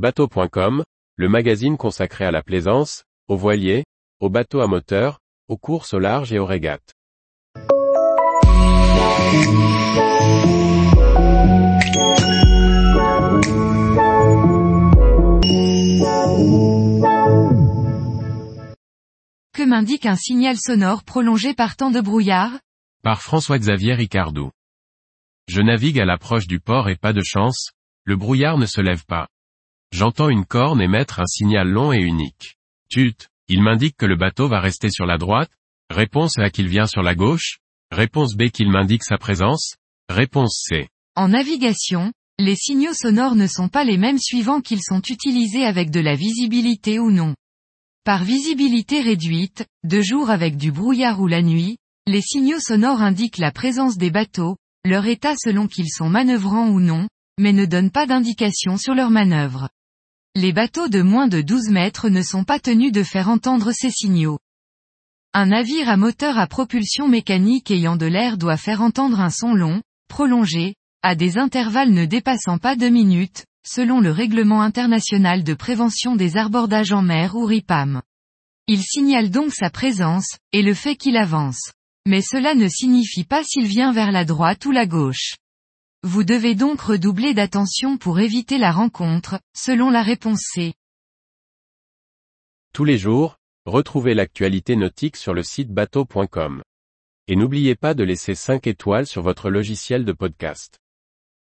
Bateau.com, le magazine consacré à la plaisance, aux voiliers, aux bateaux à moteur, aux courses au large et aux régates. Que m'indique un signal sonore prolongé par temps de brouillard? Par François-Xavier Ricardou. Je navigue à l'approche du port et pas de chance, le brouillard ne se lève pas. J'entends une corne émettre un signal long et unique. Tut, il m'indique que le bateau va rester sur la droite, réponse A qu'il vient sur la gauche, réponse B qu'il m'indique sa présence, réponse C. En navigation, les signaux sonores ne sont pas les mêmes suivant qu'ils sont utilisés avec de la visibilité ou non. Par visibilité réduite, de jour avec du brouillard ou la nuit, les signaux sonores indiquent la présence des bateaux, leur état selon qu'ils sont manœuvrants ou non, mais ne donnent pas d'indication sur leur manœuvre. Les bateaux de moins de 12 mètres ne sont pas tenus de faire entendre ces signaux. Un navire à moteur à propulsion mécanique ayant de l'air doit faire entendre un son long, prolongé, à des intervalles ne dépassant pas deux minutes, selon le règlement international de prévention des abordages en mer ou RIPAM. Il signale donc sa présence, et le fait qu'il avance. Mais cela ne signifie pas s'il vient vers la droite ou la gauche. Vous devez donc redoubler d'attention pour éviter la rencontre, selon la réponse C. Tous les jours, retrouvez l'actualité nautique sur le site bateau.com. Et n'oubliez pas de laisser 5 étoiles sur votre logiciel de podcast.